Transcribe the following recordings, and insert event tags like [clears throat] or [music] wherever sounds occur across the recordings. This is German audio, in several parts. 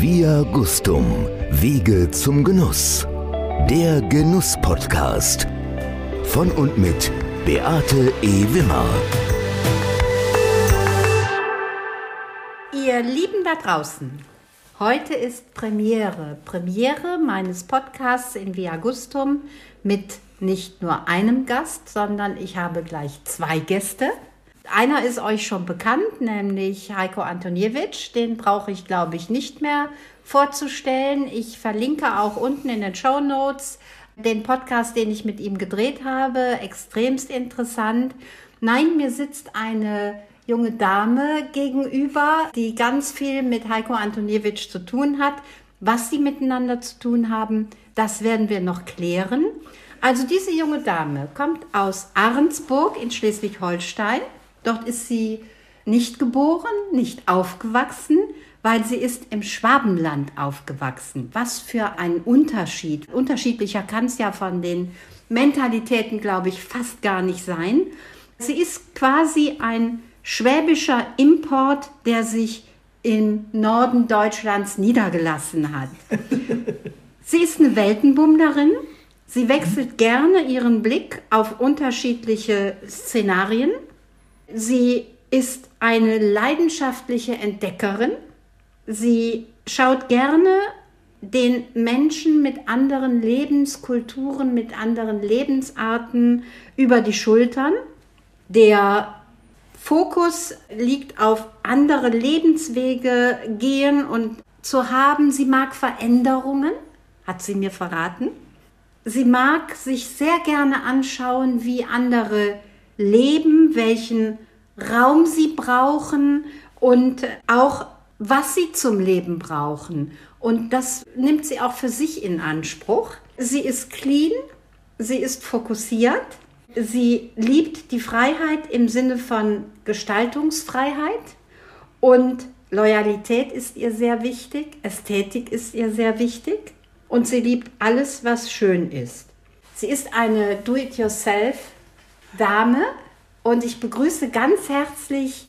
Via Gustum, Wege zum Genuss. Der Genuss-Podcast. Von und mit Beate E. Wimmer. Ihr Lieben da draußen, heute ist Premiere. Premiere meines Podcasts in Via Gustum mit nicht nur einem Gast, sondern ich habe gleich zwei Gäste. Einer ist euch schon bekannt, nämlich Heiko Antoniewicz. Den brauche ich, glaube ich, nicht mehr vorzustellen. Ich verlinke auch unten in den Show Notes den Podcast, den ich mit ihm gedreht habe. Extremst interessant. Nein, mir sitzt eine junge Dame gegenüber, die ganz viel mit Heiko Antoniewicz zu tun hat. Was sie miteinander zu tun haben, das werden wir noch klären. Also diese junge Dame kommt aus Ahrensburg in Schleswig-Holstein Dort ist sie nicht geboren, nicht aufgewachsen, weil sie ist im Schwabenland aufgewachsen. Was für ein Unterschied. Unterschiedlicher kann es ja von den Mentalitäten, glaube ich, fast gar nicht sein. Sie ist quasi ein schwäbischer Import, der sich im Norden Deutschlands niedergelassen hat. [laughs] sie ist eine Weltenbummlerin. Sie wechselt gerne ihren Blick auf unterschiedliche Szenarien. Sie ist eine leidenschaftliche Entdeckerin. Sie schaut gerne den Menschen mit anderen Lebenskulturen, mit anderen Lebensarten über die Schultern. Der Fokus liegt auf andere Lebenswege gehen und zu haben. Sie mag Veränderungen, hat sie mir verraten. Sie mag sich sehr gerne anschauen, wie andere leben, welchen Raum sie brauchen und auch was sie zum Leben brauchen. Und das nimmt sie auch für sich in Anspruch. Sie ist clean, sie ist fokussiert, sie liebt die Freiheit im Sinne von Gestaltungsfreiheit und Loyalität ist ihr sehr wichtig, Ästhetik ist ihr sehr wichtig und sie liebt alles, was schön ist. Sie ist eine Do-it-yourself Dame und ich begrüße ganz herzlich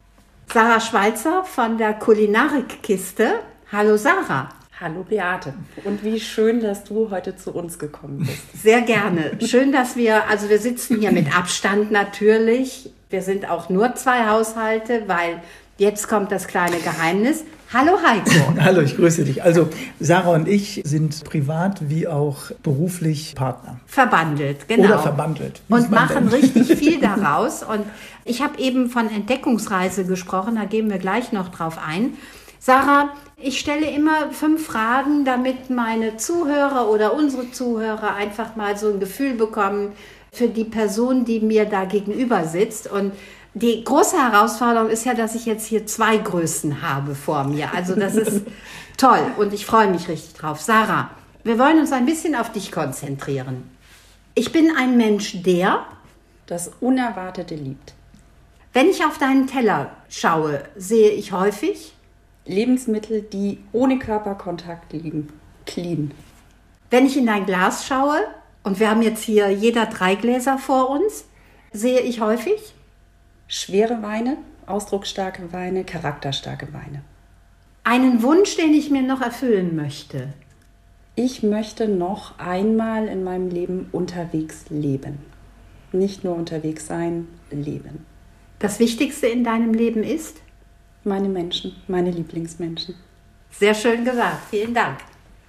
Sarah Schweizer von der Kulinarikkiste. Hallo Sarah. Hallo Beate. Und wie schön, dass du heute zu uns gekommen bist. Sehr gerne. Schön, dass wir, also wir sitzen hier mit Abstand natürlich. Wir sind auch nur zwei Haushalte, weil jetzt kommt das kleine Geheimnis. Hallo Heiko. [laughs] Hallo, ich grüße dich. Also Sarah und ich sind privat wie auch beruflich Partner. Verbandelt, genau. Oder verbandelt. Und machen denn? richtig [laughs] viel daraus. Und ich habe eben von Entdeckungsreise gesprochen, da gehen wir gleich noch drauf ein. Sarah, ich stelle immer fünf Fragen, damit meine Zuhörer oder unsere Zuhörer einfach mal so ein Gefühl bekommen für die Person, die mir da gegenüber sitzt. Und die große Herausforderung ist ja, dass ich jetzt hier zwei Größen habe vor mir. Also das ist [laughs] toll und ich freue mich richtig drauf. Sarah, wir wollen uns ein bisschen auf dich konzentrieren. Ich bin ein Mensch, der das Unerwartete liebt. Wenn ich auf deinen Teller schaue, sehe ich häufig Lebensmittel, die ohne Körperkontakt liegen, clean. Wenn ich in dein Glas schaue, und wir haben jetzt hier jeder drei Gläser vor uns, sehe ich häufig schwere Weine, ausdrucksstarke Weine, charakterstarke Weine. Einen Wunsch, den ich mir noch erfüllen möchte. Ich möchte noch einmal in meinem Leben unterwegs leben. Nicht nur unterwegs sein, leben. Das Wichtigste in deinem Leben ist? Meine Menschen, meine Lieblingsmenschen. Sehr schön gesagt. Vielen Dank.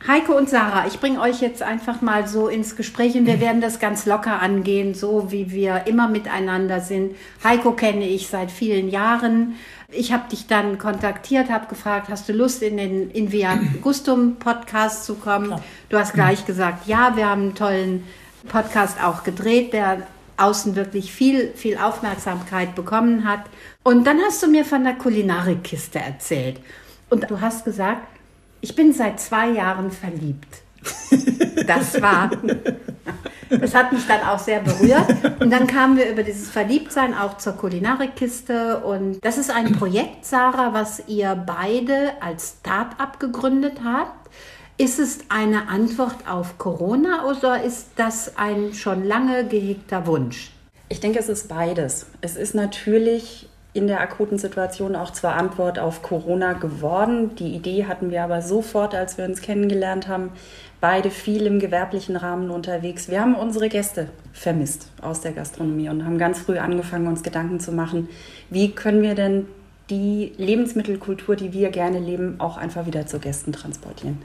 Heiko und Sarah, ich bringe euch jetzt einfach mal so ins Gespräch und wir [laughs] werden das ganz locker angehen, so wie wir immer miteinander sind. Heiko kenne ich seit vielen Jahren. Ich habe dich dann kontaktiert, habe gefragt, hast du Lust, in den in Via Gustum Podcast zu kommen? Du hast gleich gesagt, ja, wir haben einen tollen Podcast auch gedreht, der außen wirklich viel, viel Aufmerksamkeit bekommen hat. Und dann hast du mir von der Kulinarikkiste erzählt. Und du hast gesagt, ich bin seit zwei Jahren verliebt. Das war, das hat mich dann auch sehr berührt. Und dann kamen wir über dieses Verliebtsein auch zur Kulinarikkiste. Und das ist ein Projekt, Sarah, was ihr beide als Start-up gegründet habt. Ist es eine Antwort auf Corona oder ist das ein schon lange gehegter Wunsch? Ich denke, es ist beides. Es ist natürlich in der akuten Situation auch zwar Antwort auf Corona geworden. Die Idee hatten wir aber sofort, als wir uns kennengelernt haben, beide viel im gewerblichen Rahmen unterwegs. Wir haben unsere Gäste vermisst aus der Gastronomie und haben ganz früh angefangen, uns Gedanken zu machen, wie können wir denn die Lebensmittelkultur, die wir gerne leben, auch einfach wieder zu Gästen transportieren.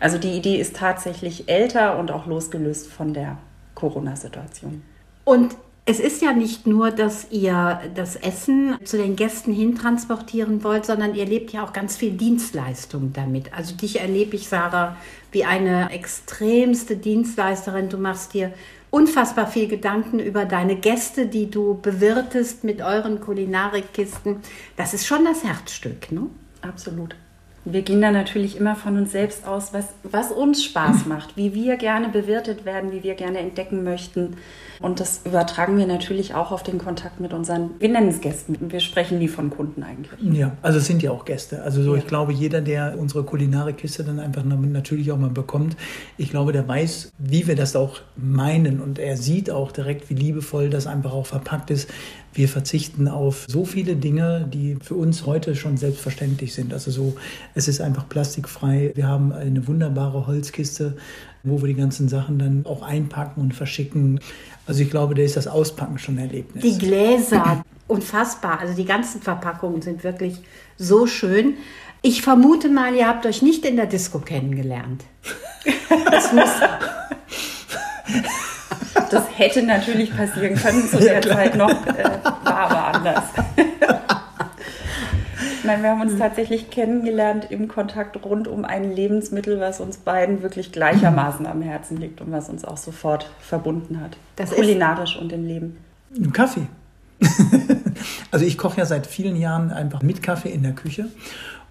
Also die Idee ist tatsächlich älter und auch losgelöst von der Corona-Situation. Und es ist ja nicht nur, dass ihr das Essen zu den Gästen hin transportieren wollt, sondern ihr lebt ja auch ganz viel Dienstleistung damit. Also dich erlebe ich, Sarah, wie eine extremste Dienstleisterin. Du machst dir unfassbar viel Gedanken über deine Gäste, die du bewirtest mit euren Kulinarikkisten. Das ist schon das Herzstück, ne? Absolut. Wir gehen da natürlich immer von uns selbst aus, was, was uns Spaß [laughs] macht, wie wir gerne bewirtet werden, wie wir gerne entdecken möchten. Und das übertragen wir natürlich auch auf den Kontakt mit unseren, wir nennen es Gästen. Wir sprechen nie von Kunden eigentlich. Ja, also es sind ja auch Gäste. Also so, ja. ich glaube, jeder, der unsere Kulinarikkiste dann einfach natürlich auch mal bekommt, ich glaube, der weiß, wie wir das auch meinen. Und er sieht auch direkt, wie liebevoll das einfach auch verpackt ist. Wir verzichten auf so viele Dinge, die für uns heute schon selbstverständlich sind. Also so, es ist einfach plastikfrei. Wir haben eine wunderbare Holzkiste, wo wir die ganzen Sachen dann auch einpacken und verschicken. Also ich glaube, da ist das Auspacken schon ein Erlebnis. Die Gläser, unfassbar. Also die ganzen Verpackungen sind wirklich so schön. Ich vermute mal, ihr habt euch nicht in der Disco kennengelernt. Das muss. Das hätte natürlich passieren können zu der ja, Zeit noch, äh, war aber anders. [laughs] Nein, wir haben uns tatsächlich kennengelernt im Kontakt rund um ein Lebensmittel, was uns beiden wirklich gleichermaßen am Herzen liegt und was uns auch sofort verbunden hat. Das Kulinarisch und im Leben. Im Kaffee. [laughs] also ich koche ja seit vielen Jahren einfach mit Kaffee in der Küche.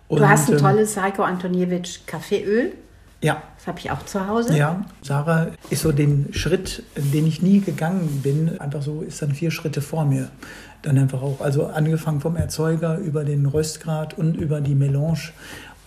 Und, du hast ein ähm, tolles Heiko Antoniewicz Kaffeeöl. Ja. Das habe ich auch zu Hause. Ja, Sarah ist so den Schritt, den ich nie gegangen bin, einfach so ist dann vier Schritte vor mir. Dann einfach auch, also angefangen vom Erzeuger über den Röstgrad und über die Melange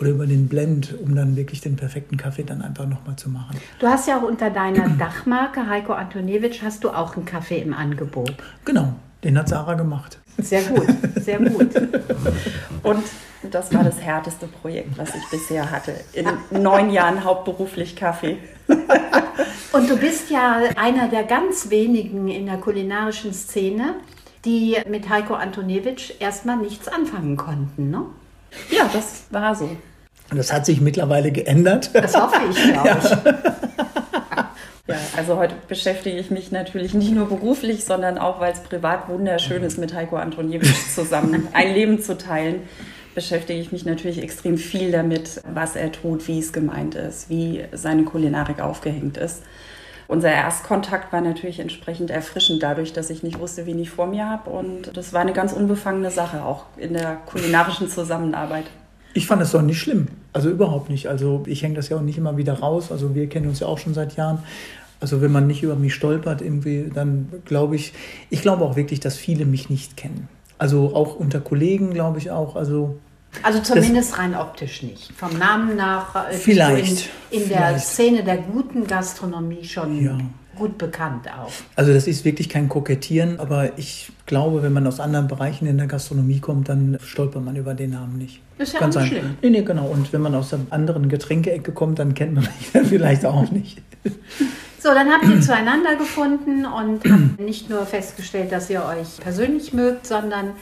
oder über den Blend, um dann wirklich den perfekten Kaffee dann einfach nochmal zu machen. Du hast ja auch unter deiner [clears throat] Dachmarke Heiko Antoniewicz hast du auch einen Kaffee im Angebot. Genau, den hat Sarah gemacht. Sehr gut, sehr gut. [laughs] Und das war das härteste Projekt, was ich bisher hatte. In neun Jahren hauptberuflich Kaffee. [laughs] Und du bist ja einer der ganz wenigen in der kulinarischen Szene, die mit Heiko Antoniewicz erstmal nichts anfangen konnten, ne? Ja, das war so. Und das hat sich mittlerweile geändert. Das hoffe ich, glaube [laughs] ja. ich. Ja, also heute beschäftige ich mich natürlich nicht nur beruflich, sondern auch, weil es privat wunderschön ist, mit Heiko Antoniewicz zusammen [laughs] ein Leben zu teilen, beschäftige ich mich natürlich extrem viel damit, was er tut, wie es gemeint ist, wie seine Kulinarik aufgehängt ist. Unser Erstkontakt war natürlich entsprechend erfrischend dadurch, dass ich nicht wusste, wen ich vor mir habe. Und das war eine ganz unbefangene Sache, auch in der kulinarischen Zusammenarbeit. Ich fand es doch nicht schlimm. Also überhaupt nicht. Also ich hänge das ja auch nicht immer wieder raus. Also wir kennen uns ja auch schon seit Jahren. Also wenn man nicht über mich stolpert, irgendwie, dann glaube ich, ich glaube auch wirklich, dass viele mich nicht kennen. Also auch unter Kollegen glaube ich auch. Also also zumindest rein optisch nicht. Vom Namen nach äh, vielleicht in, in der vielleicht. Szene der guten Gastronomie schon ja. gut bekannt auch. Also das ist wirklich kein Kokettieren, aber ich glaube, wenn man aus anderen Bereichen in der Gastronomie kommt, dann stolpert man über den Namen nicht. Ist ja Ganz nicht schlimm. Nee, nee, genau. Und wenn man aus der anderen Getränkeecke kommt, dann kennt man mich [laughs] vielleicht auch nicht. So, dann habt ihr zueinander gefunden und habt [clears throat] nicht nur festgestellt, dass ihr euch persönlich mögt, sondern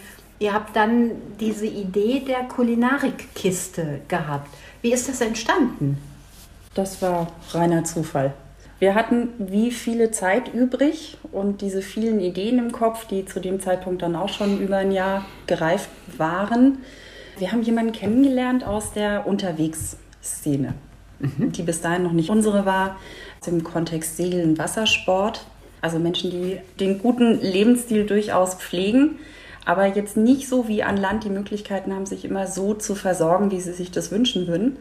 ihr habt dann diese Idee der Kulinarikkiste gehabt. Wie ist das entstanden? Das war reiner Zufall. Wir hatten wie viele Zeit übrig und diese vielen Ideen im Kopf, die zu dem Zeitpunkt dann auch schon über ein Jahr gereift waren. Wir haben jemanden kennengelernt aus der Unterwegsszene, mhm. die bis dahin noch nicht unsere war, im Kontext Segeln, Wassersport. Also Menschen, die den guten Lebensstil durchaus pflegen, aber jetzt nicht so wie an Land die Möglichkeiten haben, sich immer so zu versorgen, wie sie sich das wünschen würden.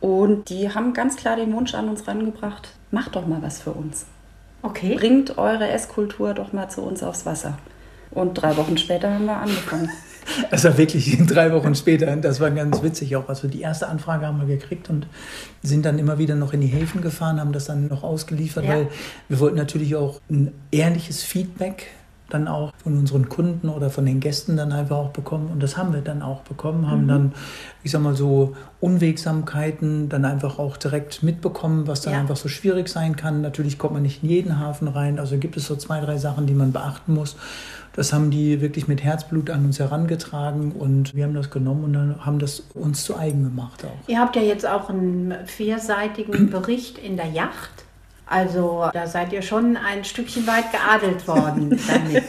Und die haben ganz klar den Wunsch an uns rangebracht, macht doch mal was für uns. Okay. Bringt eure Esskultur doch mal zu uns aufs Wasser. Und drei Wochen später haben wir angefangen. Das [laughs] war wirklich [laughs] drei Wochen später. Das war ganz witzig auch. Also die erste Anfrage haben wir gekriegt und sind dann immer wieder noch in die Häfen gefahren, haben das dann noch ausgeliefert, ja. weil wir wollten natürlich auch ein ehrliches Feedback dann auch von unseren Kunden oder von den Gästen dann einfach auch bekommen. Und das haben wir dann auch bekommen, haben mhm. dann, ich sag mal so, Unwegsamkeiten dann einfach auch direkt mitbekommen, was dann ja. einfach so schwierig sein kann. Natürlich kommt man nicht in jeden Hafen rein, also gibt es so zwei, drei Sachen, die man beachten muss. Das haben die wirklich mit Herzblut an uns herangetragen und wir haben das genommen und dann haben das uns zu eigen gemacht auch. Ihr habt ja jetzt auch einen vierseitigen Bericht in der Yacht. Also da seid ihr schon ein Stückchen weit geadelt worden [laughs] damit.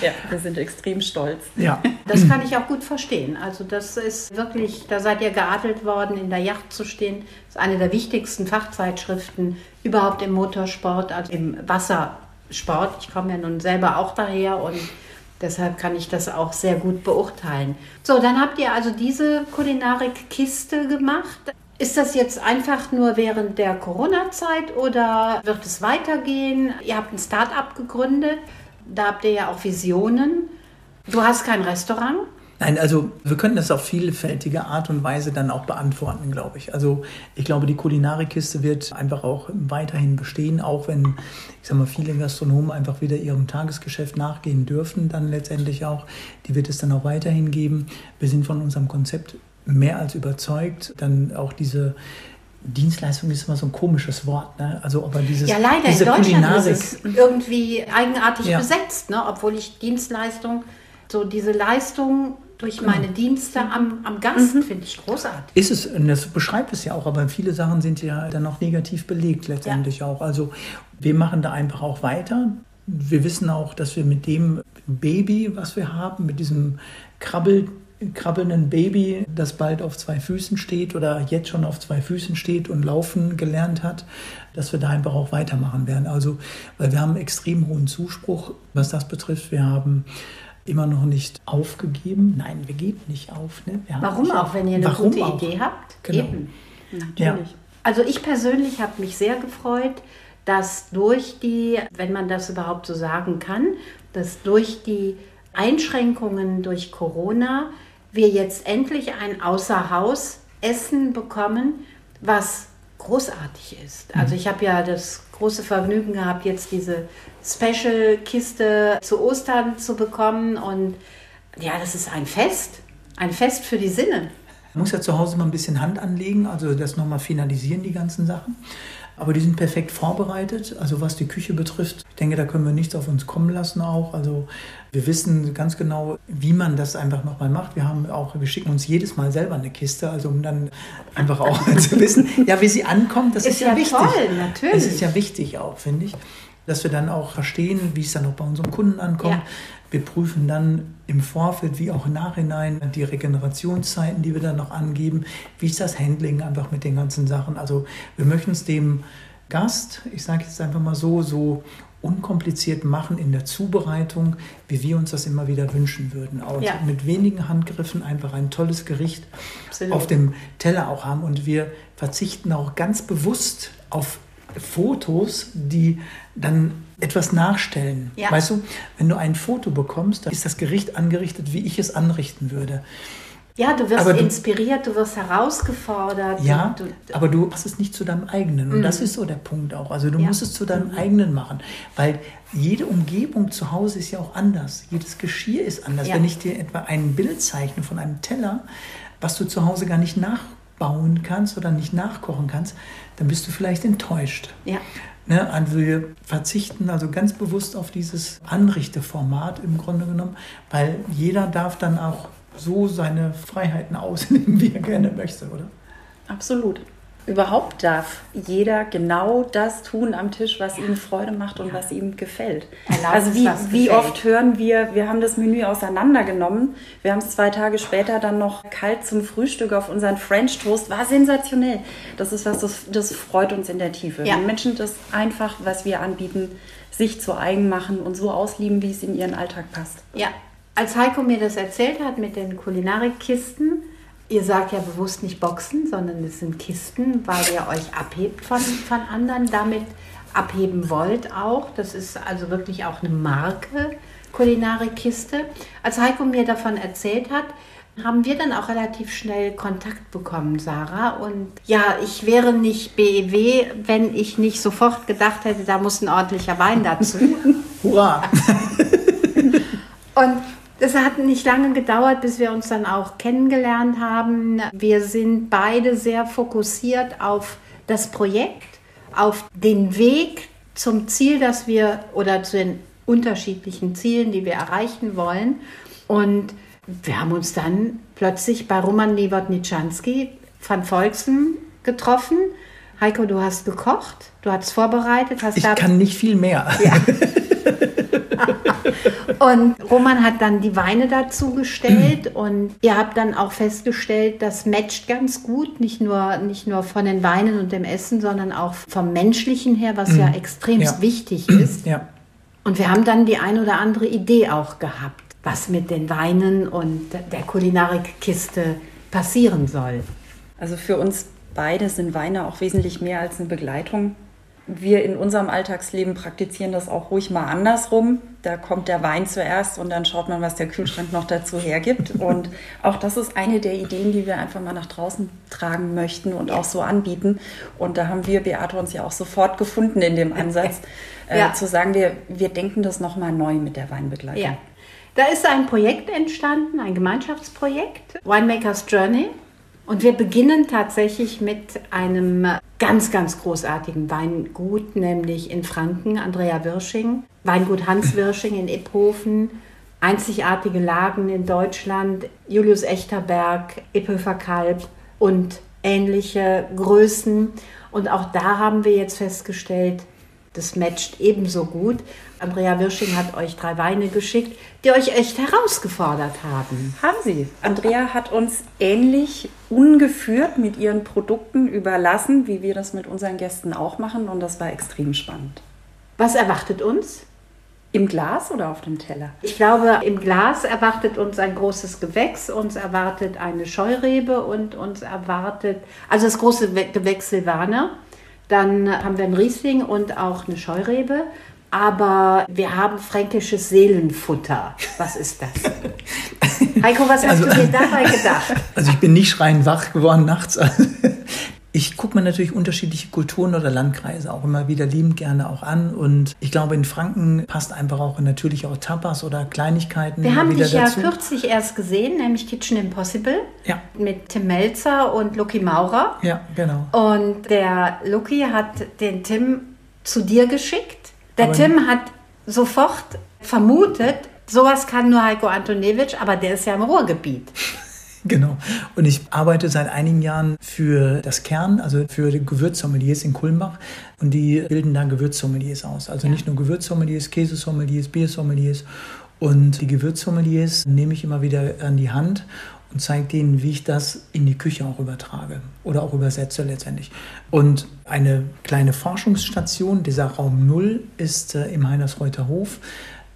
ja, wir sind extrem stolz. Ja. Das kann ich auch gut verstehen. Also das ist wirklich, da seid ihr geadelt worden, in der Yacht zu stehen. Das ist eine der wichtigsten Fachzeitschriften überhaupt im Motorsport, also im Wassersport. Ich komme ja nun selber auch daher und Deshalb kann ich das auch sehr gut beurteilen. So, dann habt ihr also diese Kulinarik-Kiste gemacht. Ist das jetzt einfach nur während der Corona-Zeit oder wird es weitergehen? Ihr habt ein Start-up gegründet, da habt ihr ja auch Visionen. Du hast kein Restaurant. Nein, also wir können das auf vielfältige Art und Weise dann auch beantworten, glaube ich. Also ich glaube, die Kulinarikkiste wird einfach auch weiterhin bestehen, auch wenn, ich sage mal, viele Gastronomen einfach wieder ihrem Tagesgeschäft nachgehen dürfen, dann letztendlich auch. Die wird es dann auch weiterhin geben. Wir sind von unserem Konzept mehr als überzeugt. Dann auch diese Dienstleistung ist immer so ein komisches Wort, ne? Also aber dieses ja leider diese in Deutschland Kulinarik, ist es irgendwie eigenartig ja. besetzt, ne? Obwohl ich Dienstleistung so diese Leistung durch genau. meine Dienste am, am Gast mhm. finde ich großartig. Ist es, und das beschreibt es ja auch, aber viele Sachen sind ja dann noch negativ belegt letztendlich ja. auch. Also wir machen da einfach auch weiter. Wir wissen auch, dass wir mit dem Baby, was wir haben, mit diesem Krabbel krabbelnden Baby, das bald auf zwei Füßen steht oder jetzt schon auf zwei Füßen steht und laufen gelernt hat, dass wir da einfach auch weitermachen werden. Also, weil wir haben extrem hohen Zuspruch, was das betrifft. Wir haben immer noch nicht aufgegeben. Nein, wir geben nicht auf. Ne? Warum auch, wenn ihr eine gute auch? Idee habt? Genau. Eben. Natürlich. Ja. Also ich persönlich habe mich sehr gefreut, dass durch die, wenn man das überhaupt so sagen kann, dass durch die Einschränkungen durch Corona wir jetzt endlich ein Außerhausessen bekommen, was großartig ist. Also mhm. ich habe ja das große Vergnügen gehabt, jetzt diese Special-Kiste zu Ostern zu bekommen und ja, das ist ein Fest, ein Fest für die Sinne. Man muss ja zu Hause mal ein bisschen Hand anlegen, also das nochmal finalisieren, die ganzen Sachen. Aber die sind perfekt vorbereitet. Also was die Küche betrifft, ich denke, da können wir nichts auf uns kommen lassen auch. Also wir wissen ganz genau, wie man das einfach nochmal macht. Wir haben auch, wir schicken uns jedes Mal selber eine Kiste, also um dann einfach auch [laughs] zu wissen, ja, wie sie ankommt. Das ist, ist ja, ja, wichtig. Toll, natürlich. Das ist ja wichtig auch, finde ich dass wir dann auch verstehen, wie es dann auch bei unseren Kunden ankommt. Ja. Wir prüfen dann im Vorfeld wie auch im Nachhinein die Regenerationszeiten, die wir dann noch angeben. Wie ist das Handling einfach mit den ganzen Sachen? Also wir möchten es dem Gast, ich sage jetzt einfach mal so, so unkompliziert machen in der Zubereitung, wie wir uns das immer wieder wünschen würden. Also ja. mit wenigen Handgriffen einfach ein tolles Gericht Absolut. auf dem Teller auch haben. Und wir verzichten auch ganz bewusst auf Fotos, die dann etwas nachstellen. Ja. Weißt du, wenn du ein Foto bekommst, dann ist das Gericht angerichtet, wie ich es anrichten würde. Ja, du wirst du, inspiriert, du wirst herausgefordert. Ja, du, du, aber du machst es nicht zu deinem eigenen. Und mm. das ist so der Punkt auch. Also du ja. musst es zu deinem mm. eigenen machen. Weil jede Umgebung zu Hause ist ja auch anders. Jedes Geschirr ist anders. Ja. Wenn ich dir etwa ein Bild zeichne von einem Teller, was du zu Hause gar nicht nachbauen kannst oder nicht nachkochen kannst, dann bist du vielleicht enttäuscht. Ja. Ne, also wir verzichten also ganz bewusst auf dieses Anrichteformat im Grunde genommen, weil jeder darf dann auch so seine Freiheiten [laughs] ausnehmen, wie er gerne möchte, oder? Absolut überhaupt darf jeder genau das tun am Tisch, was ihm Freude macht und ja. was ihm gefällt. Erlaubt also wie, wie oft hören wir, wir haben das Menü auseinandergenommen, wir haben es zwei Tage später dann noch kalt zum Frühstück auf unseren French Toast, war sensationell. Das ist was, das, das freut uns in der Tiefe. Ja. Wenn Menschen das einfach, was wir anbieten, sich zu eigen machen und so auslieben, wie es in ihren Alltag passt. Ja, als Heiko mir das erzählt hat mit den Kulinarikkisten, Ihr sagt ja bewusst nicht Boxen, sondern es sind Kisten, weil ihr euch abhebt von, von anderen, damit abheben wollt auch. Das ist also wirklich auch eine Marke, Kulinarikkiste. Als Heiko mir davon erzählt hat, haben wir dann auch relativ schnell Kontakt bekommen, Sarah. Und ja, ich wäre nicht BEW, wenn ich nicht sofort gedacht hätte, da muss ein ordentlicher Wein dazu. [laughs] Hurra! Und es hat nicht lange gedauert, bis wir uns dann auch kennengelernt haben. Wir sind beide sehr fokussiert auf das Projekt, auf den Weg zum Ziel, dass wir oder zu den unterschiedlichen Zielen, die wir erreichen wollen. Und wir haben uns dann plötzlich bei Roman Lewotniczanski van Volksen getroffen. Heiko, du hast gekocht, du hast vorbereitet, hast Ich kann nicht viel mehr. Ja. [laughs] und Roman hat dann die Weine dazu gestellt [clears throat] und ihr habt dann auch festgestellt, das matcht ganz gut, nicht nur, nicht nur von den Weinen und dem Essen, sondern auch vom Menschlichen her, was ja extrem Ja. wichtig [clears throat] ist. Ja. Und wir haben dann die ein oder andere Idee auch gehabt, was mit den Weinen und der Kulinarikkiste passieren soll. Also für uns beide sind Weine auch wesentlich mehr als eine Begleitung. Wir in unserem Alltagsleben praktizieren das auch ruhig mal andersrum. Da kommt der Wein zuerst und dann schaut man, was der Kühlschrank noch dazu hergibt. Und auch das ist eine der Ideen, die wir einfach mal nach draußen tragen möchten und auch so anbieten. Und da haben wir, Beate, uns ja auch sofort gefunden in dem Ansatz, [laughs] äh, Ja. zu sagen, wir, wir denken das nochmal neu mit der Weinbegleitung. Ja. Da ist ein Projekt entstanden, ein Gemeinschaftsprojekt, Winemakers Journey. Und wir beginnen tatsächlich mit einem ganz, ganz großartigen Weingut, nämlich in Franken, Andrea Wirsching. Weingut Hans Wirsching in Iphofen. Einzigartige Lagen in Deutschland, Julius Echterberg, Ipphöfer Kalb und ähnliche Größen. Und auch da haben wir jetzt festgestellt, das matcht ebenso gut. Andrea Wirsching hat euch drei Weine geschickt, die euch echt herausgefordert haben. Haben Sie. Andrea hat uns ähnlich ungeführt mit ihren Produkten überlassen, wie wir das mit unseren Gästen auch machen. Und das war extrem spannend. Was erwartet uns? Im Glas oder auf dem Teller? Ich glaube, im Glas erwartet uns ein großes Gewächs, uns erwartet eine Scheurebe und uns erwartet, also das große Gewächs Silvaner. Dann haben wir einen Riesling und auch eine Scheurebe. Aber wir haben fränkisches Seelenfutter. Was ist das? [laughs] Heiko, was hast Also- du dir dabei gedacht? Also ich bin nicht schreiend wach geworden nachts. [laughs] Ich gucke mir natürlich unterschiedliche Kulturen oder Landkreise auch immer wieder liebend gerne auch an. Und ich glaube, in Franken passt einfach auch natürlich auch Tapas oder Kleinigkeiten Wir haben dich ja dazu. kürzlich erst gesehen, nämlich Kitchen Impossible Ja, mit Tim Melzer und Lucky Maurer. ja, genau. Und der Lucky hat den Tim zu dir geschickt. Der Aber- Tim hat sofort vermutet, sowas kann nur Heiko Antonewitsch, aber der ist ja im Ruhrgebiet. [laughs] Genau. Und ich arbeite seit einigen Jahren für das Kern, also für Gewürzsommeliers in Kulmbach. Und die bilden da Gewürzsommeliers aus. Also nicht nur Gewürzsommeliers, Käsesommeliers, Biersommeliers. Und die Gewürzsommeliers nehme ich immer wieder an die Hand und zeige denen, wie ich das in die Küche auch übertrage oder auch übersetze letztendlich. Und eine kleine Forschungsstation, dieser Raum Null, ist äh, im Heinersreuter Hof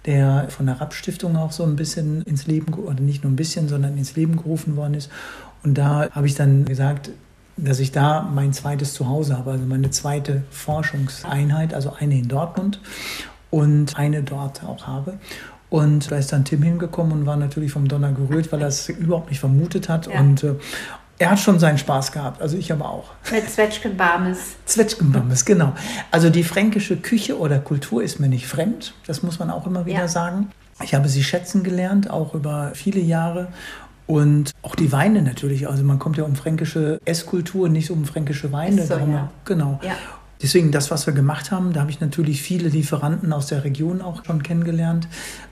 der von der Rapp-Stiftung auch so ein bisschen ins Leben, oder nicht nur ein bisschen, sondern ins Leben gerufen worden ist. Und da habe ich dann gesagt, dass ich da mein zweites Zuhause habe, also meine zweite Forschungseinheit, also eine in Dortmund und eine dort auch habe. Und da ist dann Tim hingekommen und war natürlich vom Donner gerührt, weil er es überhaupt nicht vermutet hat. Ja. Und äh, er hat schon seinen Spaß gehabt, also ich aber auch. Mit Zwetschgen Barmes. Zwetschgenbambes, genau. Also die fränkische Küche oder Kultur ist mir nicht fremd. Das muss man auch immer wieder Ja. sagen. Ich habe sie schätzen gelernt, auch über viele Jahre. Und auch die Weine natürlich. Also man kommt ja um fränkische Esskultur, nicht um fränkische Weine. So, ja. Genau. Ja. Deswegen das, was wir gemacht haben, da habe ich natürlich viele Lieferanten aus der Region auch schon kennengelernt.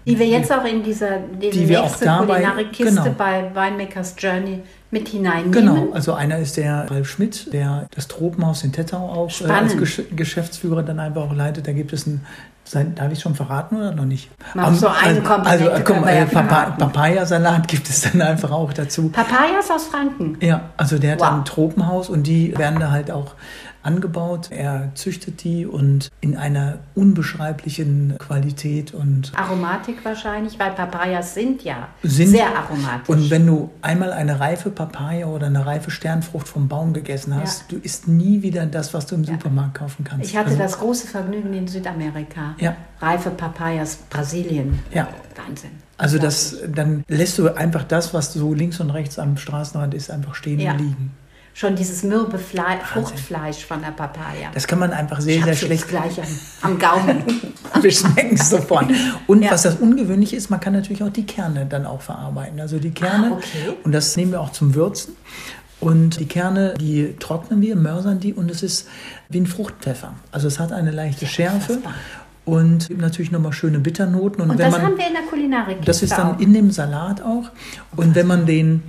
Die wir jetzt auch in diese diese Die wir auch nächste dabei- Kulinarikkiste genau. bei Winemakers Journey mit hineinnehmen. Genau, also einer ist der Ralf Schmidt, der das Tropenhaus in Tettau auch äh, als Spannend. Gesch Geschäftsführer dann einfach auch leitet. Da gibt es ein, sein, darf ich schon verraten oder noch nicht? Mach so eine also, also Komponente äh, komm, ja äh, Papa. Papayasalat gibt es dann einfach auch dazu. Papayas aus Franken. Ja, also der hat Wow. ein Tropenhaus und die werden da halt auch angebaut. Er züchtet die und in einer unbeschreiblichen Qualität und Aromatik wahrscheinlich, weil Papayas sind ja sind sehr aromatisch. Und wenn du einmal eine reife Papaya oder eine reife Sternfrucht vom Baum gegessen hast, du isst nie wieder das, was du im Supermarkt kaufen kannst. ich hatte Also, das große Vergnügen in Südamerika. Ja. Reife Papayas, Brasilien. Ja. Wahnsinn. Also das, dann lässt du einfach das, was so links und rechts am Straßenrand ist, einfach stehen Ja. und liegen. Schon dieses mürbe Fle Fruchtfleisch von der Papaya. Das kann man einfach sehr, sehr schlecht. Gleich am, am Gaumen. [laughs] Wir schmecken es sofort. Und Ja. was das Ungewöhnliche ist, man kann natürlich auch die Kerne dann auch verarbeiten. Also die Kerne, Ah, okay. und das nehmen wir auch zum Würzen. Und die Kerne, die trocknen wir, mörsern die und es ist wie ein Fruchtpfeffer. Also es hat eine leichte Schärfe unfassbar. und gibt natürlich nochmal schöne Bitternoten. Und, Und das man, haben wir in der Kulinarik. das ist dann auch. in dem Salat auch. Und wenn man den,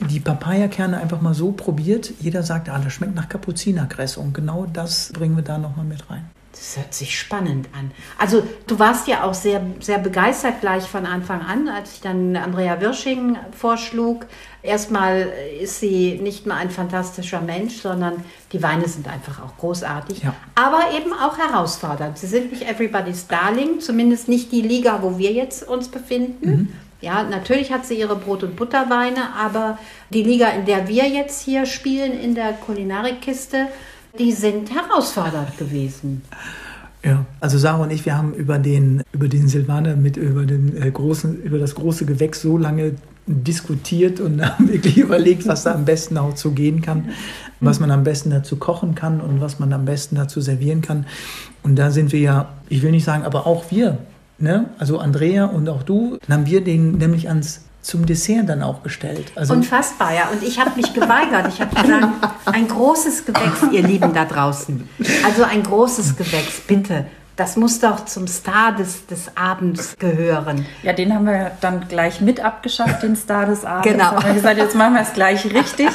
die Papayakerne einfach mal so probiert, jeder sagt, ah, das schmeckt nach Kapuzinerkresse. Und genau das bringen wir da nochmal mit rein. Das hört sich spannend an. Also du warst ja auch sehr, sehr begeistert gleich von Anfang an, als ich dann Andrea Wirsching vorschlug. Erstmal ist sie nicht nur ein fantastischer Mensch, sondern die Weine sind einfach auch großartig, Ja. aber eben auch herausfordernd. Sie sind nicht everybody's darling, zumindest nicht die Liga, wo wir jetzt uns befinden. Ja, natürlich hat sie ihre Brot- und Butterweine, aber die Liga, in der wir jetzt hier spielen, in der Kulinarikkiste, die sind herausfordernd gewesen. Ja, also Sarah und ich, wir haben über den, über den Silvaner mit über den äh, großen, über das große Gewächs so lange diskutiert und [laughs] haben wirklich überlegt, was da am besten auch zu gehen kann, was man am besten dazu kochen kann und was man am besten dazu servieren kann. Und da sind wir ja, ich will nicht sagen, aber auch wir, ne? also Andrea und auch du, dann haben wir den nämlich ans zum Dessert dann auch gestellt. Also Unfassbar, ja. Und ich habe mich geweigert. Ich habe gesagt, ein großes Gewächs, ihr Lieben da draußen. Also ein großes Gewächs, bitte. Das muss doch zum Star des, des Abends gehören. Ja, den haben wir dann gleich mit abgeschafft, den Star des Abends. Genau. Haben wir gesagt, jetzt machen wir es gleich richtig.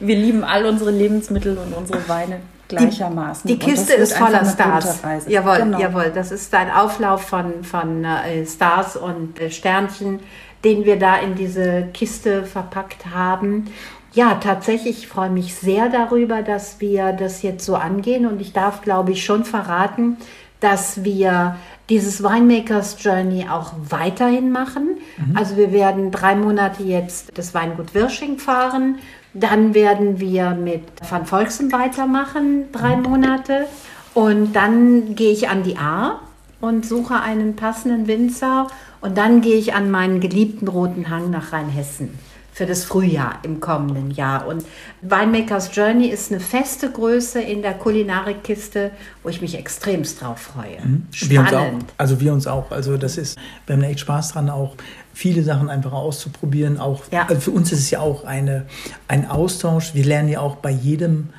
Wir lieben all unsere Lebensmittel und unsere Weine gleichermaßen. Die Und Kiste ist voller Stars. Jawohl, Genau. jawohl. Das ist ein Auflauf von, von äh, Stars und äh, Sternchen, den wir da in diese Kiste verpackt haben. Ja, tatsächlich, ich freue mich sehr darüber, dass wir das jetzt so angehen. Und ich darf, glaube ich, schon verraten, dass wir dieses Winemakers Journey auch weiterhin machen. Also wir werden drei Monate jetzt das Weingut Wirsching fahren. Dann werden wir mit Van Volksen weitermachen, drei Monate. Und dann gehe ich an die Ahr und suche einen passenden Winzer. Und dann gehe ich an meinen geliebten Roten Hang nach Rheinhessen für das Frühjahr im kommenden Jahr. Und Winemakers Journey ist eine feste Größe in der Kulinarikkiste, wo ich mich extremst drauf freue. Wir uns auch. Spannend. Also wir uns auch. Also das ist, wir haben echt Spaß dran, auch viele Sachen einfach auszuprobieren. Auch Ja. also für uns ist es ja auch eine, ein Austausch. Wir lernen ja auch bei jedem,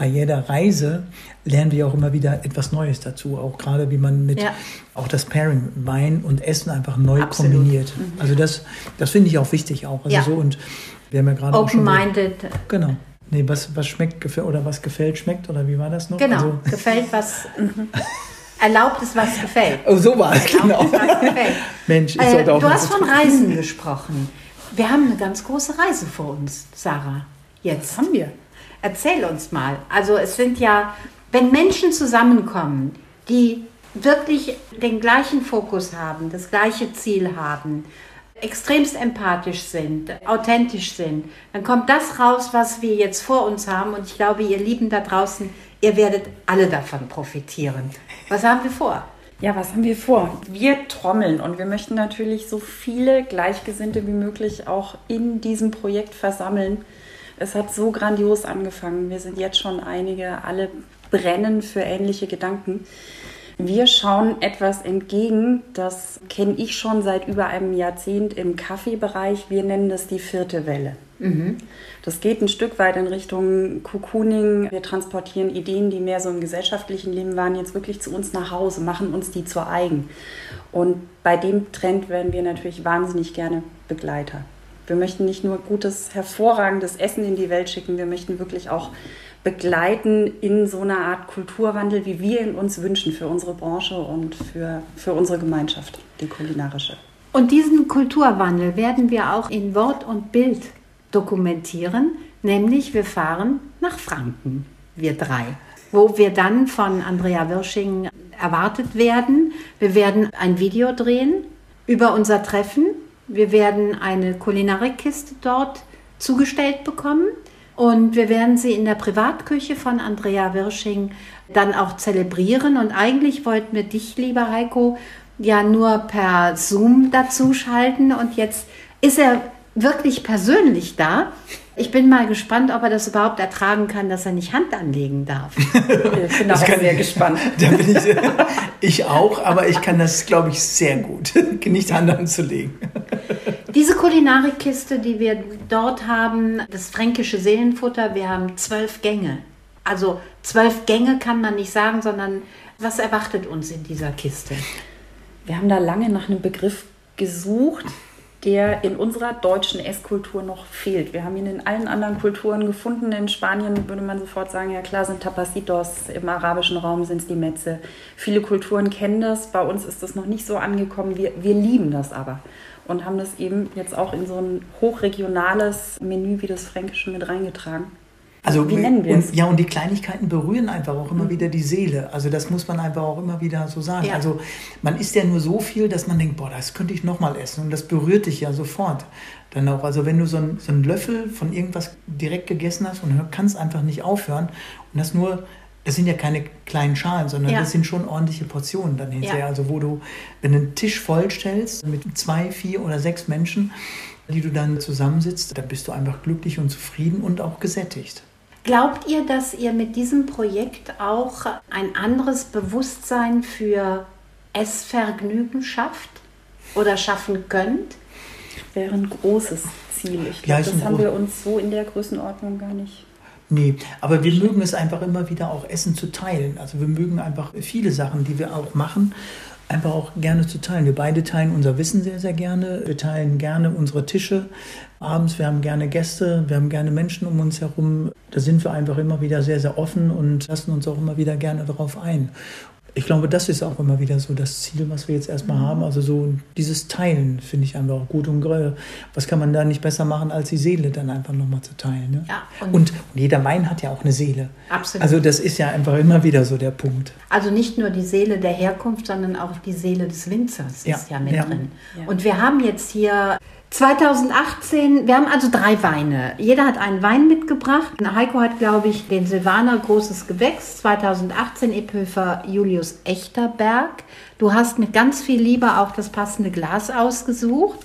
bei jeder Reise lernen wir auch immer wieder etwas Neues dazu. Auch gerade wie man mit Ja. auch das Pairing Wein und Essen einfach neu Absolut. kombiniert. Also das, das finde ich auch wichtig auch. Also Ja. so und wir haben ja gerade auch schon so- Open-minded. Genau. Nee, was, was schmeckt gefällt oder was gefällt, schmeckt oder wie war das noch? Genau, Also, gefällt was. Erlaubt es, was gefällt. oh, so war es, genau. Erlaubt es, was gefällt. [laughs] Mensch, ich Äh, sollte auch du hast von Reisen gesprochen. Wir haben eine ganz große Reise vor uns, Sarah. Jetzt. haben wir. Erzähl uns mal. Also es sind ja, wenn Menschen zusammenkommen, die wirklich den gleichen Fokus haben, das gleiche Ziel haben, extremst empathisch sind, authentisch sind, dann kommt das raus, was wir jetzt vor uns haben. Und ich glaube, ihr Lieben da draußen, ihr werdet alle davon profitieren. Was haben wir vor? Ja, was haben wir vor? Wir trommeln und wir möchten natürlich so viele Gleichgesinnte wie möglich auch in diesem Projekt versammeln. Es hat so grandios angefangen. Wir sind jetzt schon einige, alle brennen für ähnliche Gedanken. Wir schauen etwas entgegen, das kenne ich schon seit über einem Jahrzehnt im Kaffeebereich. Wir nennen das die vierte Welle. Das geht ein Stück weit in Richtung Cocooning. Wir transportieren Ideen, die mehr so im gesellschaftlichen Leben waren, jetzt wirklich zu uns nach Hause, machen uns die zu eigen. Und bei dem Trend werden wir natürlich wahnsinnig gerne Begleiter. Wir möchten nicht nur gutes, hervorragendes Essen in die Welt schicken, wir möchten wirklich auch begleiten in so einer Art Kulturwandel, wie wir ihn uns wünschen für unsere Branche und für, für unsere Gemeinschaft, die kulinarische. Und diesen Kulturwandel werden wir auch in Wort und Bild dokumentieren, nämlich wir fahren nach Franken, wir drei, wo wir dann von Andrea Wirsching erwartet werden. Wir werden ein Video drehen über unser Treffen. Wir werden eine Kulinarikkiste dort zugestellt bekommen und wir werden sie in der Privatküche von Andrea Wirsching dann auch zelebrieren. Und eigentlich wollten wir dich, lieber Heiko, ja nur per Zoom dazu schalten und jetzt ist er wirklich persönlich da. Ich bin mal gespannt, ob er das überhaupt ertragen kann, dass er nicht Hand anlegen darf. [laughs] Ich bin auch sehr gespannt. [laughs] Da bin ich, [laughs] ich auch, aber ich kann das, glaube ich, sehr gut, nicht Hand anzulegen. Diese Kulinarikkiste, die wir dort haben, das fränkische Seelenfutter, wir haben zwölf Gänge. Also zwölf Gänge kann man nicht sagen, sondern was erwartet uns in dieser Kiste? Wir haben da lange nach einem Begriff gesucht, der in unserer deutschen Esskultur noch fehlt. Wir haben ihn in allen anderen Kulturen gefunden. In Spanien würde man sofort sagen, ja klar sind Tapacitos, im arabischen Raum sind es die Metze. Viele Kulturen kennen das, bei uns ist das noch nicht so angekommen. Wir, wir lieben das aber und haben das eben jetzt auch in so ein hochregionales Menü wie das Fränkische mit reingetragen. Also wie nennen wir es? Ja, und die Kleinigkeiten berühren einfach auch immer mhm. wieder die Seele. Also das muss man einfach auch immer wieder so sagen. Ja. Also man isst ja nur so viel, dass man denkt, boah, das könnte ich nochmal essen. Und das berührt dich ja sofort dann auch. Also wenn du so, ein, so einen Löffel von irgendwas direkt gegessen hast und kannst einfach nicht aufhören und das nur das sind ja keine kleinen Schalen, sondern ja. das sind schon ordentliche Portionen dann hinterher. Ja. Also wo du, wenn du einen Tisch vollstellst mit zwei, vier oder sechs Menschen, die du dann zusammensitzt, dann bist du einfach glücklich und zufrieden und auch gesättigt. Glaubt ihr, dass ihr mit diesem Projekt auch ein anderes Bewusstsein für Essvergnügen schafft oder schaffen könnt? Wäre ein großes Ziel. Ich glaube, ja, das haben wir uns so in der Größenordnung gar nicht. Nee, aber wir mögen es einfach immer wieder auch Essen zu teilen. Also wir mögen einfach viele Sachen, die wir auch machen, einfach auch gerne zu teilen. Wir beide teilen unser Wissen sehr, sehr gerne. Wir teilen gerne unsere Tische abends. Wir haben gerne Gäste, wir haben gerne Menschen um uns herum. Da sind wir einfach immer wieder sehr, sehr offen und lassen uns auch immer wieder gerne darauf ein. Ich glaube, das ist auch immer wieder so das Ziel, was wir jetzt erstmal mhm. haben. Also so dieses Teilen finde ich einfach auch gut und was kann man da nicht besser machen, als die Seele dann einfach nochmal zu teilen. Ne? Ja, und, und, jeder Wein hat ja auch eine Seele. Absolut. Also das ist ja einfach immer wieder so der Punkt. Also nicht nur die Seele der Herkunft, sondern auch die Seele des Winzers ja, ist ja mit ja. drin. Ja. Und wir haben jetzt hier 2018, wir haben also drei Weine. Jeder hat einen Wein mitgebracht. Heiko hat, glaube ich, den Silvaner Großes Gewächs 2018 Ephöfer Julius Echterberg. Du hast mit ganz viel Liebe auch das passende Glas ausgesucht.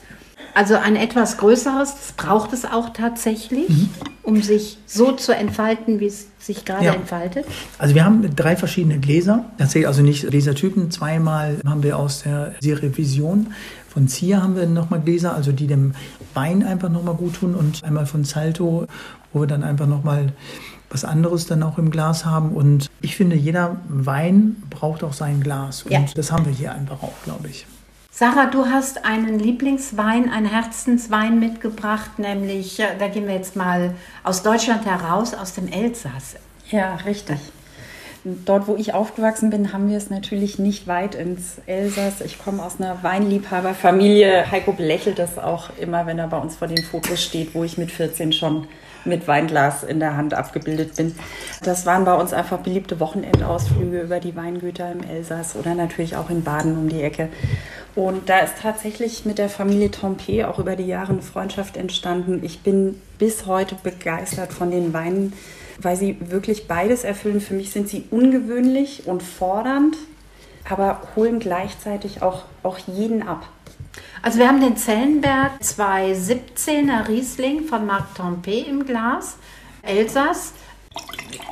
Also ein etwas größeres, das braucht es auch tatsächlich, mhm. um sich so zu entfalten, wie es sich gerade ja. entfaltet. Also wir haben drei verschiedene Gläser. Tatsächlich also nicht Gläsertypen. Zweimal haben wir aus der Serie Vision von Zia haben wir nochmal Gläser, also die dem Wein einfach nochmal gut tun und einmal von Salto, wo wir dann einfach nochmal was anderes dann auch im Glas haben. Und ich finde, jeder Wein braucht auch sein Glas. Und ja. das haben wir hier einfach auch, glaube ich. Sarah, du hast einen Lieblingswein, einen Herzenswein mitgebracht, nämlich, da gehen wir jetzt mal aus Deutschland heraus, aus dem Elsass. Ja, richtig. Dort, wo ich aufgewachsen bin, haben wir es natürlich nicht weit ins Elsass. Ich komme aus einer Weinliebhaberfamilie. Heiko belächelt das auch immer, wenn er bei uns vor den Fotos steht, wo ich mit 14 schon mit Weinglas in der Hand abgebildet bin. Das waren bei uns einfach beliebte Wochenendausflüge über die Weingüter im Elsass oder natürlich auch in Baden um die Ecke. Und da ist tatsächlich mit der Familie Trompé auch über die Jahre eine Freundschaft entstanden. Ich bin bis heute begeistert von den Weinen weil sie wirklich beides erfüllen. Für mich sind sie ungewöhnlich und fordernd, aber holen gleichzeitig auch, auch jeden ab. Also wir haben den Zellenberg 217er Riesling von Marc Tempé im Glas, Elsass.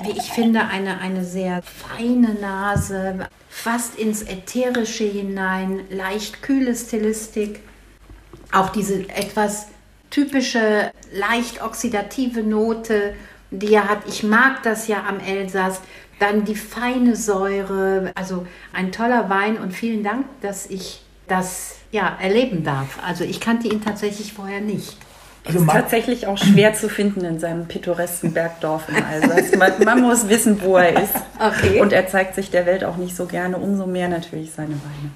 Wie ich finde, eine, eine sehr feine Nase, fast ins Ätherische hinein, leicht kühle Stilistik. Auch diese etwas typische, leicht oxidative Note die er hat. Ich mag das ja am Elsass. Dann die feine Säure, also ein toller Wein und vielen Dank, dass ich das ja erleben darf. Also ich kannte ihn tatsächlich vorher nicht. Also ist tatsächlich auch schwer zu finden in seinem pittoresken Bergdorf im Elsass. Man, man, muss wissen, wo er ist. Okay. Und er zeigt sich der Welt auch nicht so gerne, umso mehr natürlich seine Weine.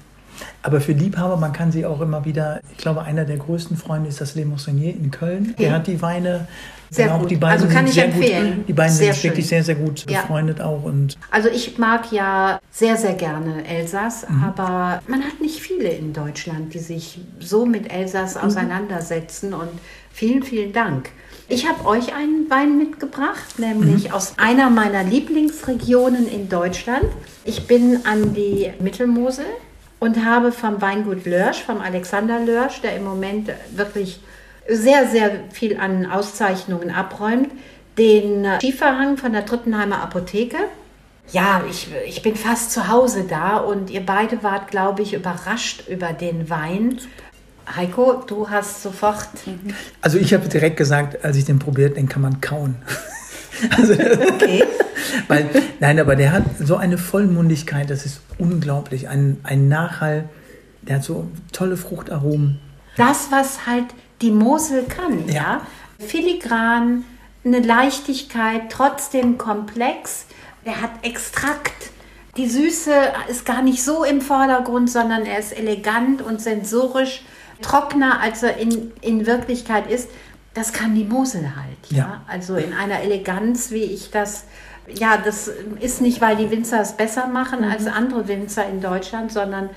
Aber für Liebhaber, man kann sie auch immer wieder, ich glaube, einer der größten Freunde ist das Le Monsonnier in Köln. Der hat die Weine sehr genau, gut. Die beiden also kann ich empfehlen. Gut, die beiden sehr sind schön. wirklich sehr, sehr gut befreundet ja. auch. Und also ich mag ja sehr, sehr gerne Elsass, mhm. aber man hat nicht viele in Deutschland, die sich so mit Elsass mhm. auseinandersetzen. Und vielen, vielen Dank. Ich habe euch einen Wein mitgebracht, nämlich mhm. aus einer meiner Lieblingsregionen in Deutschland. Ich bin an die Mittelmosel und habe vom Weingut Lörsch, vom Alexander Lörsch, der im Moment wirklich sehr, sehr viel an Auszeichnungen abräumt. Den Schieferhang von der Trittenheimer Apotheke. Ja, ich, ich bin fast zu Hause da und ihr beide wart, glaube ich, überrascht über den Wein. Heiko, du hast sofort. Also ich habe direkt gesagt, als ich den probiert, den kann man kauen. [laughs] Also, okay. [laughs] weil, nein, aber der hat so eine Vollmundigkeit, das ist unglaublich. Ein, ein Nachhall, der hat so tolle Fruchtaromen. Das, was halt die Mosel kann, ja. ja? Filigran, eine Leichtigkeit, trotzdem komplex. Der hat Extrakt. Die Süße ist gar nicht so im Vordergrund, sondern er ist elegant und sensorisch trockener, als er in, in Wirklichkeit ist. Das kann die Mosel halt. Ja? ja. Also in einer Eleganz, wie ich das. Ja, das ist nicht, weil die Winzer es besser machen mhm. als andere Winzer in Deutschland, sondern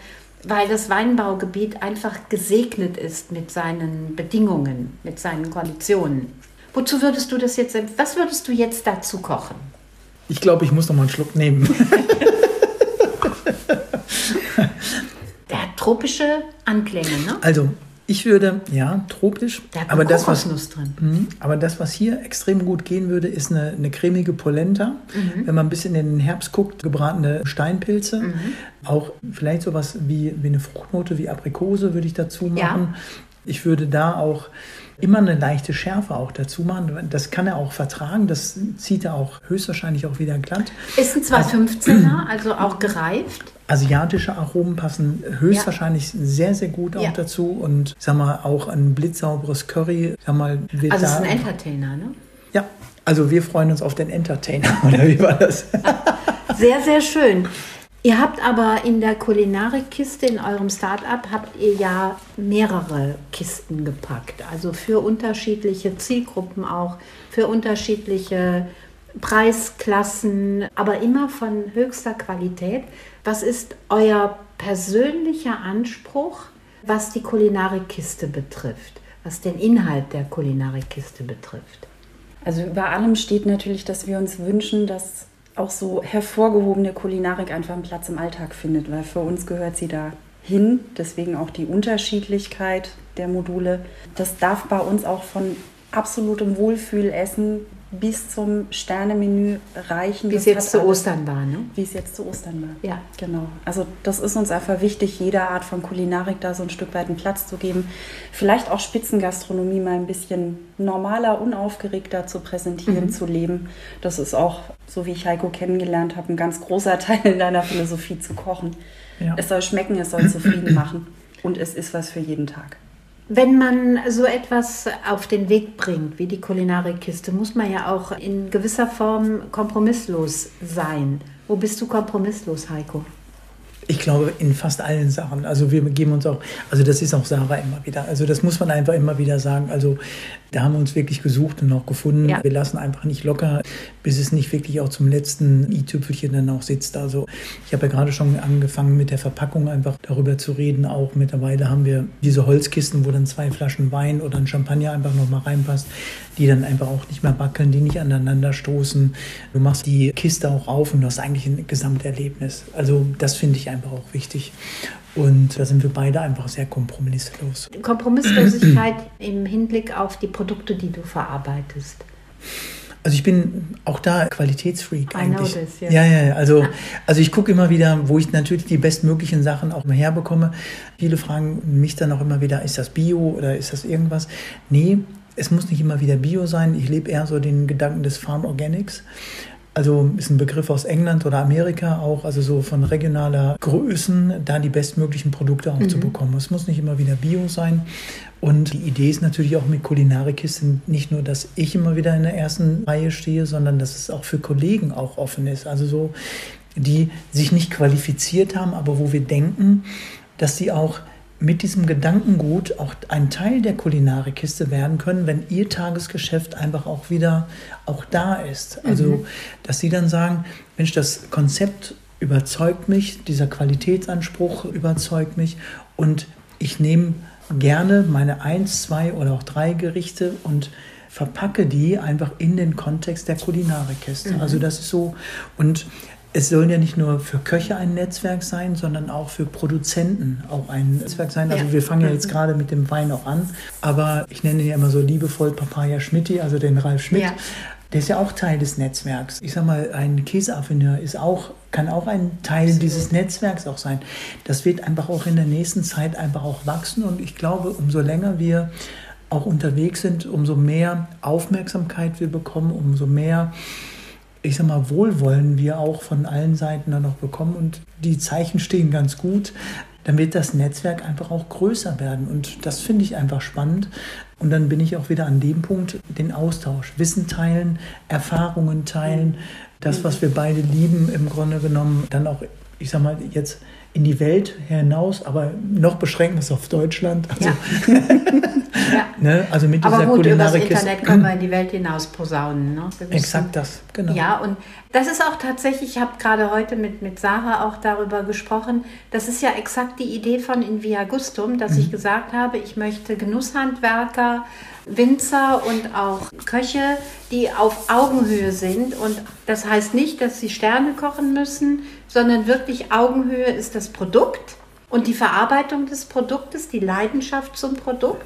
weil das Weinbaugebiet einfach gesegnet ist mit seinen Bedingungen, mit seinen Konditionen. Wozu würdest du das jetzt, was würdest du jetzt dazu kochen? Ich glaube, ich muss noch mal einen Schluck nehmen. [laughs] Der hat tropische Anklänge, ne? Also, ich würde, ja, tropisch. Da aber das, was, drin. Mh, aber das, was hier extrem gut gehen würde, ist eine, eine cremige Polenta. Mhm. Wenn man ein bisschen in den Herbst guckt, gebratene Steinpilze. Mhm. Auch vielleicht sowas wie, wie eine Fruchtnote, wie Aprikose würde ich dazu machen. Ja. Ich würde da auch immer eine leichte Schärfe auch dazu machen. Das kann er auch vertragen. Das zieht er auch höchstwahrscheinlich auch wieder glatt. Ist ein 215er, also auch gereift. Asiatische Aromen passen höchstwahrscheinlich ja. sehr, sehr gut auch ja. dazu. Und sag mal, auch ein blitzsauberes Curry. Sag mal, also es ist ein Entertainer, ne? Ja, also wir freuen uns auf den Entertainer, [laughs] oder wie war das? sehr, sehr schön. Ihr habt aber in der Kulinarikkiste in eurem Startup habt ihr ja mehrere Kisten gepackt, also für unterschiedliche Zielgruppen auch, für unterschiedliche Preisklassen, aber immer von höchster Qualität. Was ist euer persönlicher Anspruch, was die Kulinarikkiste betrifft, was den Inhalt der Kulinarikkiste betrifft? Also über allem steht natürlich, dass wir uns wünschen, dass auch so hervorgehobene Kulinarik einfach einen Platz im Alltag findet, weil für uns gehört sie da hin. Deswegen auch die Unterschiedlichkeit der Module. Das darf bei uns auch von absolutem Wohlfühlessen bis zum Sternemenü reichen. Wie es jetzt zu Ostern war, ne? Wie es jetzt zu Ostern war. Ja. Genau. Also das ist uns einfach wichtig, jeder Art von Kulinarik da so ein Stück weit einen Platz zu geben. Vielleicht auch Spitzengastronomie mal ein bisschen normaler, unaufgeregter zu präsentieren, mhm. zu leben. Das ist auch, so wie ich Heiko kennengelernt habe, ein ganz großer [laughs] Teil in deiner Philosophie zu kochen. Ja. Es soll schmecken, es soll zufrieden machen und es ist was für jeden Tag. Wenn man so etwas auf den Weg bringt, wie die Kulinarikkiste, muss man ja auch in gewisser Form kompromisslos sein. Wo bist du kompromisslos, Heiko? Ich glaube, in fast allen Sachen. Also wir geben uns auch, also das ist auch Sarah immer wieder. Also das muss man einfach immer wieder sagen. Also da haben wir uns wirklich gesucht und auch gefunden. Ja. Wir lassen einfach nicht locker, bis es nicht wirklich auch zum letzten i-Tüpfelchen dann auch sitzt. Also ich habe ja gerade schon angefangen mit der Verpackung einfach darüber zu reden. Auch mittlerweile haben wir diese Holzkisten, wo dann zwei Flaschen Wein oder ein Champagner einfach noch mal reinpasst, die dann einfach auch nicht mehr wackeln, die nicht aneinander stoßen. Du machst die Kiste auch auf und du hast eigentlich ein Gesamterlebnis. Also das finde ich einfach auch wichtig. Und da sind wir beide einfach sehr kompromisslos. Kompromisslosigkeit [clears throat] im Hinblick auf die Produkte, die du verarbeitest. Also ich bin auch da Qualitätsfreak eigentlich. This, ja. ja, ja, also, also ich gucke immer wieder, wo ich natürlich die bestmöglichen Sachen auch herbekomme. Viele fragen mich dann auch immer wieder, ist das Bio oder ist das irgendwas? Nee, es muss nicht immer wieder Bio sein. Ich lebe eher so den Gedanken des Farm Organics. Also ist ein Begriff aus England oder Amerika auch, also so von regionaler Größen, da die bestmöglichen Produkte auch mhm. zu bekommen. Es muss nicht immer wieder Bio sein. Und die Idee ist natürlich auch mit Kulinarikkisten nicht nur, dass ich immer wieder in der ersten Reihe stehe, sondern dass es auch für Kollegen auch offen ist. Also so, die sich nicht qualifiziert haben, aber wo wir denken, dass sie auch mit diesem Gedankengut auch ein Teil der Kulinarikkiste werden können, wenn ihr Tagesgeschäft einfach auch wieder auch da ist. Also, mhm. dass sie dann sagen, Mensch, das Konzept überzeugt mich, dieser Qualitätsanspruch überzeugt mich und ich nehme gerne meine eins, zwei oder auch drei Gerichte und verpacke die einfach in den Kontext der Kulinarikkiste. Mhm. Also das ist so und es soll ja nicht nur für Köche ein Netzwerk sein, sondern auch für Produzenten auch ein Netzwerk sein. Also ja. wir fangen ja jetzt gerade mit dem Wein auch an, aber ich nenne ihn ja immer so liebevoll Papaya Schmidti, also den Ralf Schmidt. Ja. Der ist ja auch Teil des Netzwerks. Ich sag mal, ein Käseaffineur ist auch, kann auch ein Teil Absolut. dieses Netzwerks auch sein. Das wird einfach auch in der nächsten Zeit einfach auch wachsen und ich glaube, umso länger wir auch unterwegs sind, umso mehr Aufmerksamkeit wir bekommen, umso mehr ich sag mal, Wohlwollen wir auch von allen Seiten dann noch bekommen und die Zeichen stehen ganz gut, damit das Netzwerk einfach auch größer werden. Und das finde ich einfach spannend. Und dann bin ich auch wieder an dem Punkt, den Austausch, Wissen teilen, Erfahrungen teilen, das, was wir beide lieben, im Grunde genommen dann auch, ich sag mal, jetzt in die Welt hinaus, aber noch beschränkt ist auf Deutschland. Also, ja. Ja. [laughs] ne? also mit dieser aber gut, über das Internet können wir in die Welt hinaus posaunen. Ne? Exakt das, genau. Ja, und das ist auch tatsächlich, ich habe gerade heute mit, mit Sarah auch darüber gesprochen, das ist ja exakt die Idee von In Via Gustum, dass mhm. ich gesagt habe, ich möchte Genusshandwerker, Winzer und auch Köche, die auf Augenhöhe sind. Und das heißt nicht, dass sie Sterne kochen müssen, sondern wirklich Augenhöhe ist das Produkt und die Verarbeitung des Produktes, die Leidenschaft zum Produkt.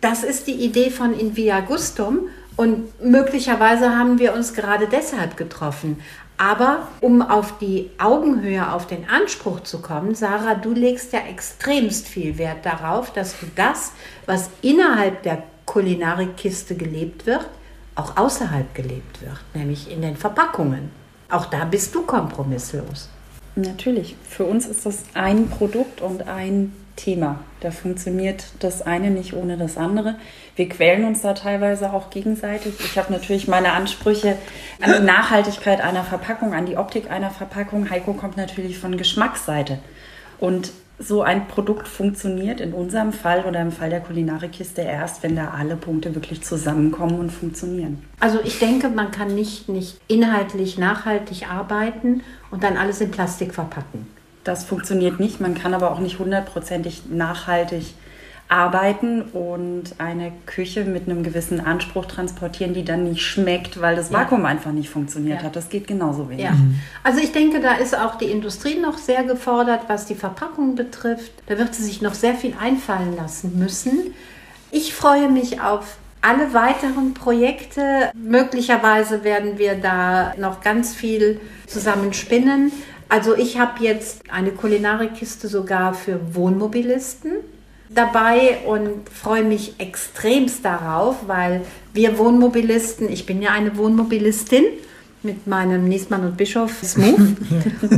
Das ist die Idee von In Via Gustum und möglicherweise haben wir uns gerade deshalb getroffen. Aber um auf die Augenhöhe, auf den Anspruch zu kommen, Sarah, du legst ja extremst viel Wert darauf, dass du das, was innerhalb der Kulinarikkiste gelebt wird, auch außerhalb gelebt wird, nämlich in den Verpackungen. Auch da bist du kompromisslos. Natürlich. Für uns ist das ein Produkt und ein Thema. Da funktioniert das eine nicht ohne das andere. Wir quälen uns da teilweise auch gegenseitig. Ich habe natürlich meine Ansprüche an die Nachhaltigkeit einer Verpackung, an die Optik einer Verpackung. Heiko kommt natürlich von Geschmacksseite. Und so ein Produkt funktioniert in unserem Fall oder im Fall der Kulinarikkiste erst, wenn da alle Punkte wirklich zusammenkommen und funktionieren. Also ich denke, man kann nicht, nicht inhaltlich nachhaltig arbeiten und dann alles in Plastik verpacken. Das funktioniert nicht. Man kann aber auch nicht hundertprozentig nachhaltig arbeiten und eine Küche mit einem gewissen Anspruch transportieren, die dann nicht schmeckt, weil das Vakuum ja. einfach nicht funktioniert ja. hat. Das geht genauso wenig. Ja. Mhm. Also ich denke, da ist auch die Industrie noch sehr gefordert, was die Verpackung betrifft. Da wird sie sich noch sehr viel einfallen lassen müssen. Ich freue mich auf alle weiteren Projekte. Möglicherweise werden wir da noch ganz viel zusammen spinnen. Also ich habe jetzt eine Kulinarikkiste sogar für Wohnmobilisten dabei und freue mich extremst darauf, weil wir Wohnmobilisten, ich bin ja eine Wohnmobilistin mit meinem Niesmann und Bischof Smooth.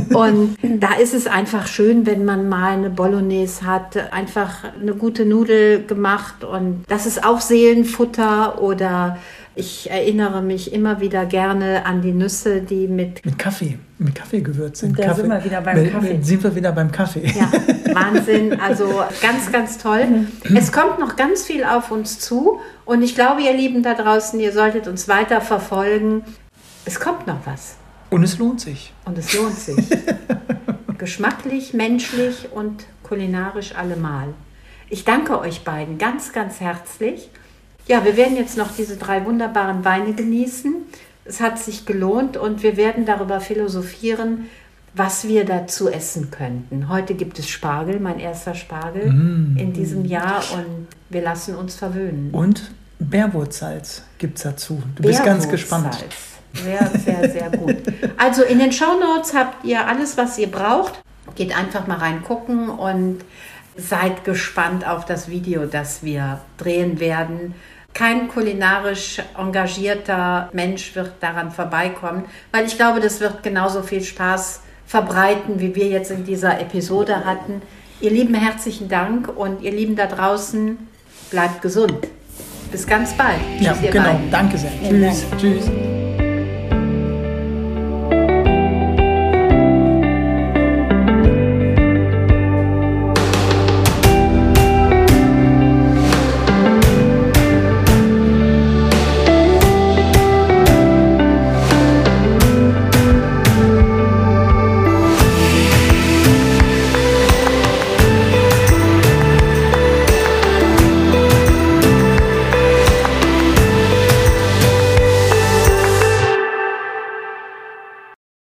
[laughs] und da ist es einfach schön, wenn man mal eine Bolognese hat, einfach eine gute Nudel gemacht und das ist auch Seelenfutter oder ich erinnere mich immer wieder gerne an die Nüsse, die mit, mit Kaffee, mit Kaffee gewürzt sind. Da Kaffee. sind wir wieder beim Kaffee. Sind wir wieder beim Kaffee. Ja, Wahnsinn. Also ganz, ganz toll. Es kommt noch ganz viel auf uns zu und ich glaube, ihr Lieben da draußen, ihr solltet uns weiter verfolgen. Es kommt noch was. Und es lohnt sich. Und es lohnt sich. [laughs] Geschmacklich, menschlich und kulinarisch allemal. Ich danke euch beiden ganz, ganz herzlich. Ja, wir werden jetzt noch diese drei wunderbaren Weine genießen. Es hat sich gelohnt und wir werden darüber philosophieren, was wir dazu essen könnten. Heute gibt es Spargel, mein erster Spargel mm. in diesem Jahr und wir lassen uns verwöhnen. Und Bärwurzsalz gibt es dazu. Du bist ganz gespannt. Sehr, sehr, sehr gut. Also in den Show Notes habt ihr alles, was ihr braucht. Geht einfach mal reingucken und seid gespannt auf das Video, das wir drehen werden kein kulinarisch engagierter Mensch wird daran vorbeikommen, weil ich glaube, das wird genauso viel Spaß verbreiten, wie wir jetzt in dieser Episode hatten. Ihr Lieben, herzlichen Dank und ihr Lieben da draußen, bleibt gesund. Bis ganz bald. Ja, genau. Beiden. Danke sehr. Tschüss. Tschüss.